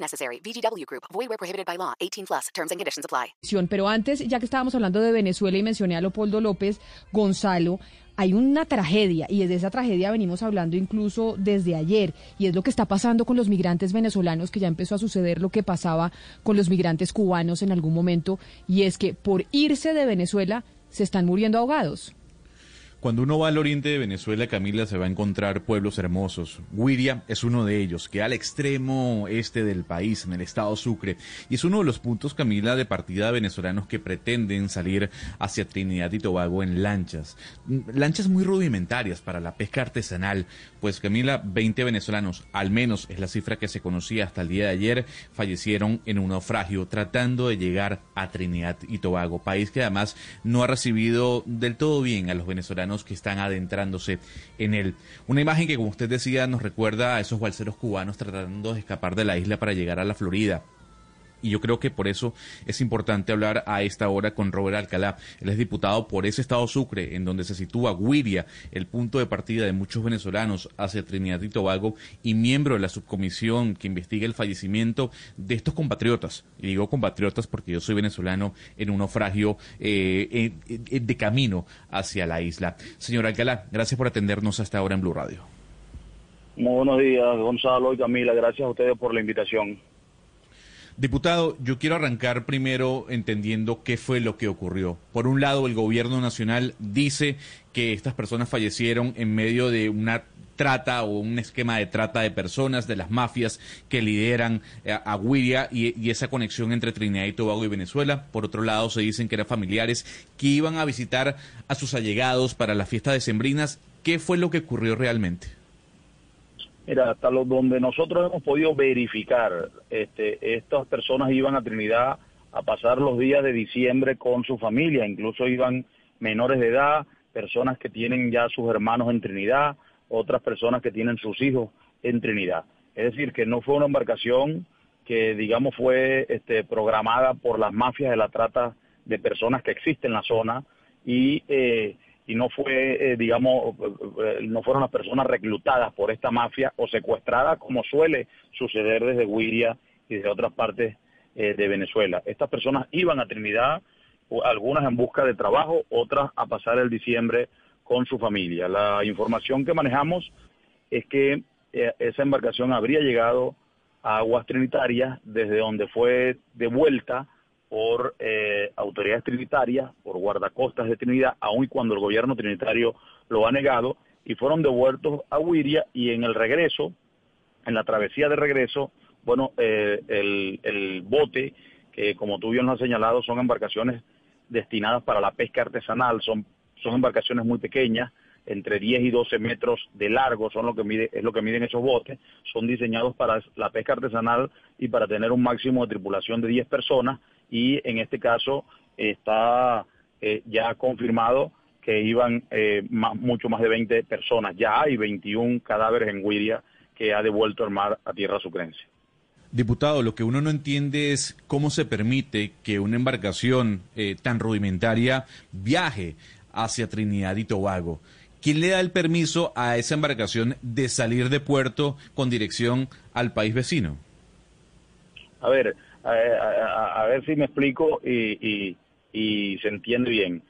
Necessary. VGW Group. Void prohibited by law. 18 plus. Terms and conditions apply. Pero antes, ya que estábamos hablando de Venezuela y mencioné a Leopoldo López, Gonzalo, hay una tragedia y desde esa tragedia venimos hablando incluso desde ayer y es lo que está pasando con los migrantes venezolanos que ya empezó a suceder lo que pasaba con los migrantes cubanos en algún momento y es que por irse de Venezuela se están muriendo ahogados. Cuando uno va al oriente de Venezuela, Camila, se va a encontrar pueblos hermosos. Guiria es uno de ellos, que al extremo este del país, en el estado Sucre, y es uno de los puntos, Camila, de partida de venezolanos que pretenden salir hacia Trinidad y Tobago en lanchas. Lanchas muy rudimentarias para la pesca artesanal, pues Camila, 20 venezolanos, al menos es la cifra que se conocía hasta el día de ayer, fallecieron en un naufragio tratando de llegar a Trinidad y Tobago, país que además no ha recibido del todo bien a los venezolanos que están adentrándose en él. Una imagen que, como usted decía, nos recuerda a esos balseros cubanos tratando de escapar de la isla para llegar a la Florida y yo creo que por eso es importante hablar a esta hora con Robert Alcalá. Él es diputado por ese estado Sucre, en donde se sitúa Guiria, el punto de partida de muchos venezolanos hacia Trinidad y Tobago, y miembro de la subcomisión que investiga el fallecimiento de estos compatriotas. Y digo compatriotas porque yo soy venezolano en un naufragio eh, de camino hacia la isla. Señor Alcalá, gracias por atendernos hasta ahora en Blue Radio. Muy buenos días, Gonzalo y Camila. Gracias a ustedes por la invitación. Diputado, yo quiero arrancar primero entendiendo qué fue lo que ocurrió. Por un lado, el gobierno nacional dice que estas personas fallecieron en medio de una trata o un esquema de trata de personas de las mafias que lideran eh, a Guiria y, y, esa conexión entre Trinidad y Tobago y Venezuela. Por otro lado, se dicen que eran familiares que iban a visitar a sus allegados para la fiesta de Sembrinas. ¿Qué fue lo que ocurrió realmente? Mira, hasta lo, donde nosotros hemos podido verificar, este, estas personas iban a Trinidad a pasar los días de diciembre con su familia, incluso iban menores de edad, personas que tienen ya sus hermanos en Trinidad, otras personas que tienen sus hijos en Trinidad. Es decir, que no fue una embarcación que, digamos, fue este, programada por las mafias de la trata de personas que existen en la zona y eh, y no fue, eh, digamos, eh, no fueron las personas reclutadas por esta mafia o secuestradas como suele suceder desde Guiria y de otras partes eh, de Venezuela. Estas personas iban a Trinidad, algunas en busca de trabajo, otras a pasar el diciembre con su familia. La información que manejamos es que esa embarcación habría llegado a aguas trinitarias desde donde fue devuelta por eh, autoridades trinitarias, por guardacostas de Trinidad, aun cuando el gobierno trinitario lo ha negado, y fueron devueltos a Huiria y en el regreso, en la travesía de regreso, bueno, eh, el, el bote, que como tú bien lo has señalado, son embarcaciones destinadas para la pesca artesanal, son, son embarcaciones muy pequeñas, entre 10 y 12 metros de largo son lo que mide, es lo que miden esos botes, son diseñados para la pesca artesanal y para tener un máximo de tripulación de 10 personas y en este caso está eh, ya confirmado que iban eh, mucho más de 20 personas. Ya hay 21 cadáveres en Guiria que ha devuelto el mar a tierra sucrense. Diputado, lo que uno no entiende es cómo se permite que una embarcación eh, tan rudimentaria viaje hacia Trinidad y Tobago. ¿Quién le da el permiso a esa embarcación de salir de puerto con dirección al país vecino? A ver, a, ver si me explico y, se entiende bien.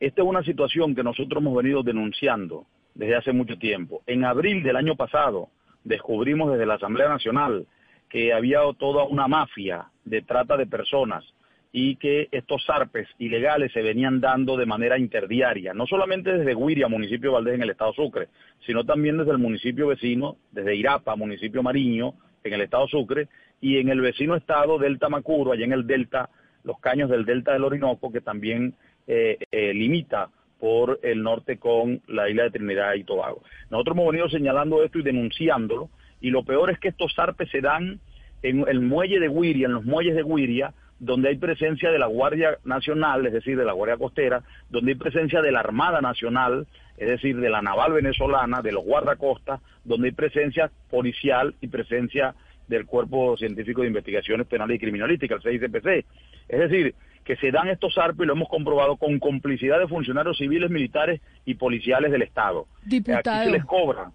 Esta es una situación que nosotros hemos venido denunciando desde hace mucho tiempo. En abril del año pasado descubrimos desde la Asamblea Nacional que había toda una mafia de trata de personas y que estos zarpes ilegales se venían dando de manera interdiaria, no solamente desde Guiria, municipio de Valdés en el estado Sucre, sino también desde el municipio vecino, desde Irapa, municipio Mariño, en el estado Sucre, y en el vecino estado Delta Macuro, allá en el Delta, los caños del Delta del Orinoco, que también eh, eh, limita por el norte con la isla de Trinidad y Tobago. Nosotros hemos venido señalando esto y denunciándolo, y lo peor es que estos zarpes se dan en el muelle de Guiria, en los muelles de Guiria, donde hay presencia de la Guardia Nacional, es decir, de la Guardia Costera, donde hay presencia de la Armada Nacional, es decir, de la Naval Venezolana, de los guardacostas, donde hay presencia policial y presencia del Cuerpo Científico de Investigaciones Penales y Criminalísticas, el CICPC. Es decir, que se dan estos ARPA y lo hemos comprobado con complicidad de funcionarios civiles, militares y policiales del Estado. Diputado. Aquí se les cobran.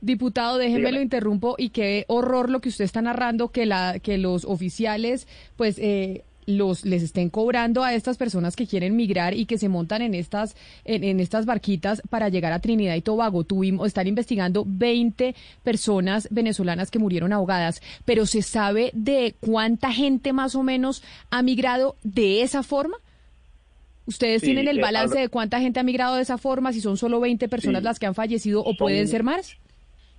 Diputado, déjeme lo interrumpo y qué horror lo que usted está narrando que la que los oficiales pues eh, los les estén cobrando a estas personas que quieren migrar y que se montan en estas en, en estas barquitas para llegar a Trinidad y Tobago. Tuvimos están investigando 20 personas venezolanas que murieron ahogadas, pero se sabe de cuánta gente más o menos ha migrado de esa forma? ¿Ustedes Sí, tienen el eh, balance de cuánta gente ha migrado de esa forma? Si son solo 20 personas Sí. las que han fallecido o Son- pueden ser más?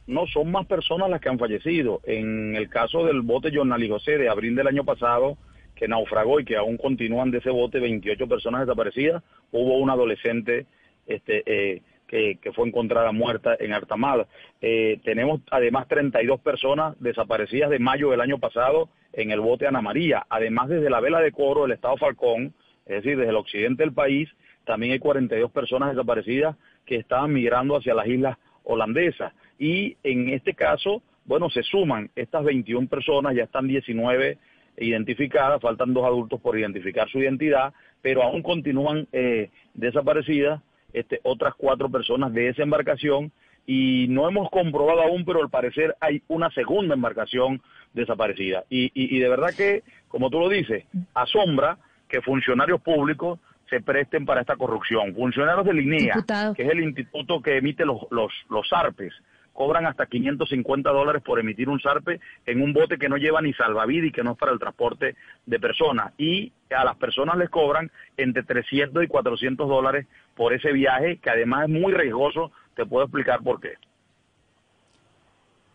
No, son más personas las que han fallecido. En el caso del bote Jornal y José de abril del año pasado, que naufragó y que aún continúan de ese bote 28 personas desaparecidas, hubo una adolescente este, eh, que, fue encontrada muerta en Artamada. Eh, tenemos además 32 personas desaparecidas de mayo del año pasado en el bote Ana María. Además, desde la vela de coro del estado Falcón, es decir, desde el occidente del país, también hay 42 personas desaparecidas que estaban migrando hacia las islas holandesas. Y en este caso, bueno, se suman estas 21 personas, ya están 19 identificadas, faltan dos adultos por identificar su identidad, pero aún continúan eh, desaparecidas este, otras cuatro personas de esa embarcación y no hemos comprobado aún, pero al parecer hay una segunda embarcación desaparecida. Y, y, y de verdad que, como tú lo dices, asombra que funcionarios públicos se presten para esta corrupción. Funcionarios del INEA, Diputado. que es el instituto que emite los, los, los ARPES, cobran hasta 550 dólares por emitir un zarpe en un bote que no lleva ni salvavidas y que no es para el transporte de personas. Y a las personas les cobran entre 300 y 400 dólares por ese viaje, que además es muy riesgoso. Te puedo explicar por qué.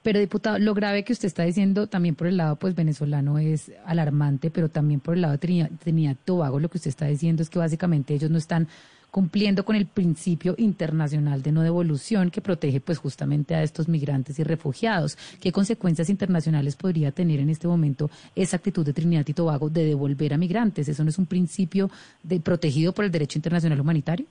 Pero diputado, lo grave que usted está diciendo también por el lado pues venezolano es alarmante, pero también por el lado de Trinidad, Trinidad Tobago lo que usted está diciendo es que básicamente ellos no están cumpliendo con el principio internacional de no devolución que protege pues justamente a estos migrantes y refugiados. ¿Qué consecuencias internacionales podría tener en este momento esa actitud de Trinidad y Tobago de devolver a migrantes? ¿Eso no es un principio de, protegido por el derecho internacional humanitario?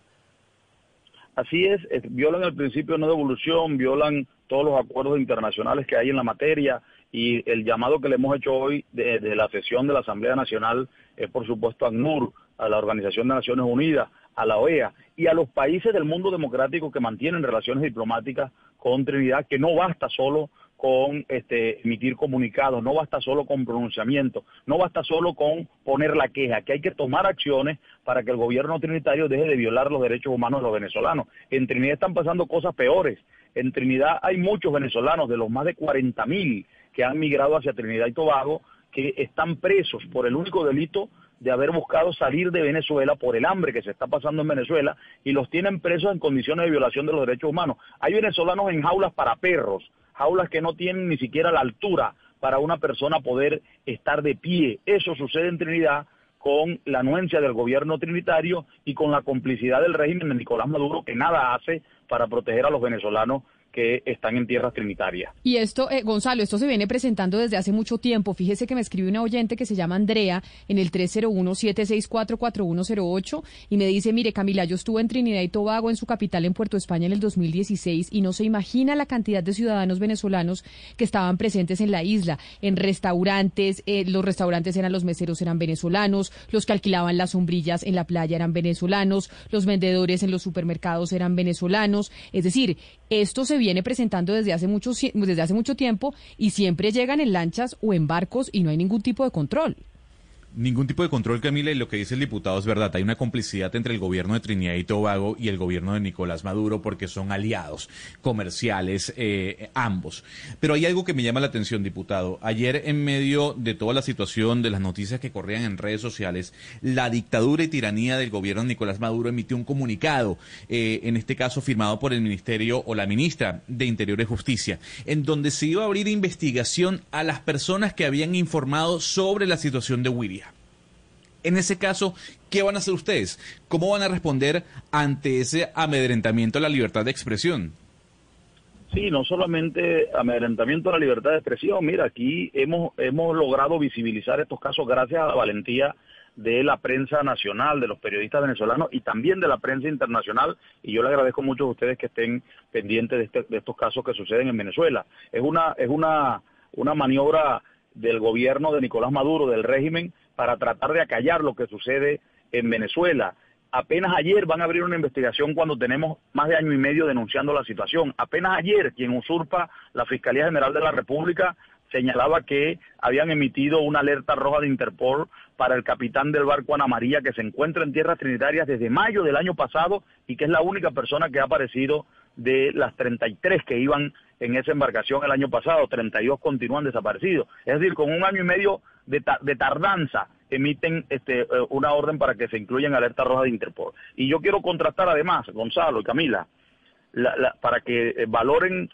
Así es, violan el principio de no devolución, violan todos los acuerdos internacionales que hay en la materia y el llamado que le hemos hecho hoy de, de la sesión de la Asamblea Nacional es por supuesto ACNUR, a la Organización de Naciones Unidas, a la OEA y a los países del mundo democrático que mantienen relaciones diplomáticas con Trinidad, que no basta solo con este, emitir comunicados, no basta solo con pronunciamiento, no basta solo con poner la queja, que hay que tomar acciones para que el gobierno trinitario deje de violar los derechos humanos de los venezolanos. En Trinidad están pasando cosas peores. En Trinidad hay muchos venezolanos, de los más de 40 mil que han migrado hacia Trinidad y Tobago, que están presos por el único delito de haber buscado salir de Venezuela por el hambre que se está pasando en Venezuela y los tienen presos en condiciones de violación de los derechos humanos. Hay venezolanos en jaulas para perros, jaulas que no tienen ni siquiera la altura para una persona poder estar de pie. Eso sucede en Trinidad con la anuencia del gobierno trinitario y con la complicidad del régimen de Nicolás Maduro que nada hace para proteger a los venezolanos que están en tierras trinitarias. Y esto, eh, Gonzalo, esto se viene presentando desde hace mucho tiempo. Fíjese que me escribe una oyente que se llama Andrea en el 301-764-4108 y me dice, mire Camila, yo estuve en Trinidad y Tobago, en su capital, en Puerto España, en el 2016 y no se imagina la cantidad de ciudadanos venezolanos que estaban presentes en la isla, en restaurantes, eh, los restaurantes eran los meseros, eran venezolanos, los que alquilaban las sombrillas en la playa eran venezolanos, los vendedores en los supermercados eran venezolanos. Es decir, esto se viene presentando desde hace mucho, desde hace mucho tiempo y siempre llegan en lanchas o en barcos y no hay ningún tipo de control. Ningún tipo de control, Camila, y lo que dice el diputado es verdad. Hay una complicidad entre el gobierno de Trinidad y Tobago y el gobierno de Nicolás Maduro porque son aliados comerciales eh, ambos. Pero hay algo que me llama la atención, diputado. Ayer, en medio de toda la situación de las noticias que corrían en redes sociales, la dictadura y tiranía del gobierno de Nicolás Maduro emitió un comunicado, eh, en este caso firmado por el Ministerio o la ministra de Interior y Justicia, en donde se iba a abrir investigación a las personas que habían informado sobre la situación de Wiria. En ese caso, ¿qué van a hacer ustedes? ¿Cómo van a responder ante ese amedrentamiento a la libertad de expresión? Sí, no solamente amedrentamiento de la libertad de expresión. Mira, aquí hemos, hemos logrado visibilizar estos casos gracias a la valentía de la prensa nacional, de los periodistas venezolanos y también de la prensa internacional. Y yo le agradezco mucho a ustedes que estén pendientes de, este, de estos casos que suceden en Venezuela. Es una, es una, una maniobra del gobierno de Nicolás Maduro, del régimen, para tratar de acallar lo que sucede en Venezuela. Apenas ayer van a abrir una investigación cuando tenemos más de año y medio denunciando la situación. Apenas ayer quien usurpa la Fiscalía General de la República señalaba que habían emitido una alerta roja de Interpol para el capitán del barco Ana María que se encuentra en tierras trinitarias desde mayo del año pasado y que es la única persona que ha aparecido de las 33 que iban en esa embarcación el año pasado, 32 continúan desaparecidos. Es decir, con un año y medio de, tardanza emiten este, eh, una orden para que se incluya en alerta roja de Interpol. Y yo quiero contrastar además, Gonzalo y Camila, para que eh, valoren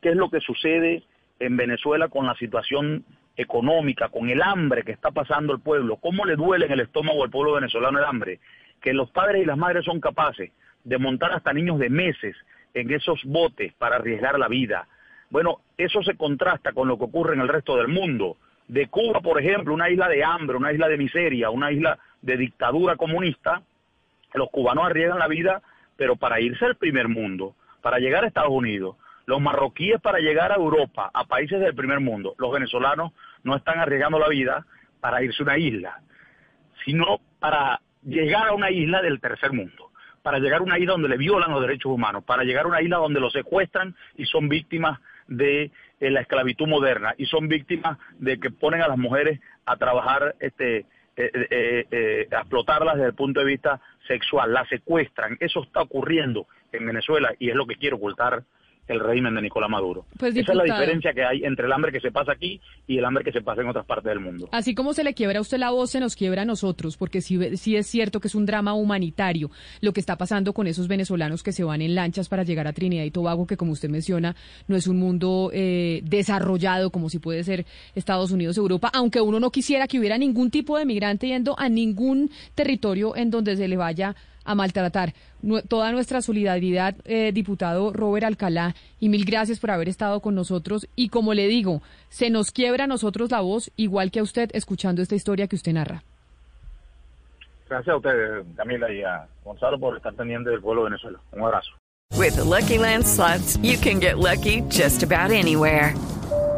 qué es lo que sucede en Venezuela con la situación económica, con el hambre que está pasando el pueblo, cómo le duele en el estómago al pueblo venezolano el hambre, que los padres y las madres son capaces de montar hasta niños de meses en esos botes para arriesgar la vida. Bueno, eso se contrasta con lo que ocurre en el resto del mundo. De Cuba, por ejemplo, una isla de hambre, una isla de miseria, una isla de dictadura comunista, los cubanos arriesgan la vida, pero para irse al primer mundo, para llegar a Estados Unidos. Los marroquíes para llegar a Europa, a países del primer mundo. Los venezolanos no están arriesgando la vida para irse a una isla, sino para llegar a una isla del tercer mundo, para llegar a una isla donde le violan los derechos humanos, para llegar a una isla donde los secuestran y son víctimas de eh, la esclavitud moderna y son víctimas de que ponen a las mujeres a trabajar, este, eh, eh, a explotarlas desde el punto de vista sexual, las secuestran. Eso está ocurriendo en Venezuela y es lo que quiero ocultar el régimen de Nicolás Maduro. Pues, Esa es la diferencia que hay entre el hambre que se pasa aquí y el hambre que se pasa en otras partes del mundo. Así como se le quiebra a usted la voz, se nos quiebra a nosotros, porque sí, sí es cierto que es un drama humanitario lo que está pasando con esos venezolanos que se van en lanchas para llegar a Trinidad y Tobago, que como usted menciona, no es un mundo eh, desarrollado como si puede ser Estados Unidos, Europa, aunque uno no quisiera que hubiera ningún tipo de migrante yendo a ningún territorio en donde se le vaya a maltratar. toda nuestra solidaridad, eh, diputado Robert Alcalá, y mil gracias por haber estado con nosotros. Y como le digo, se nos quiebra a nosotros la voz, igual que a usted, escuchando esta historia que usted narra. Gracias a usted, Camila, y a Gonzalo por estar pendiente del pueblo de Venezuela. Un abrazo. With Lucky Land slots, you can get lucky just about anywhere.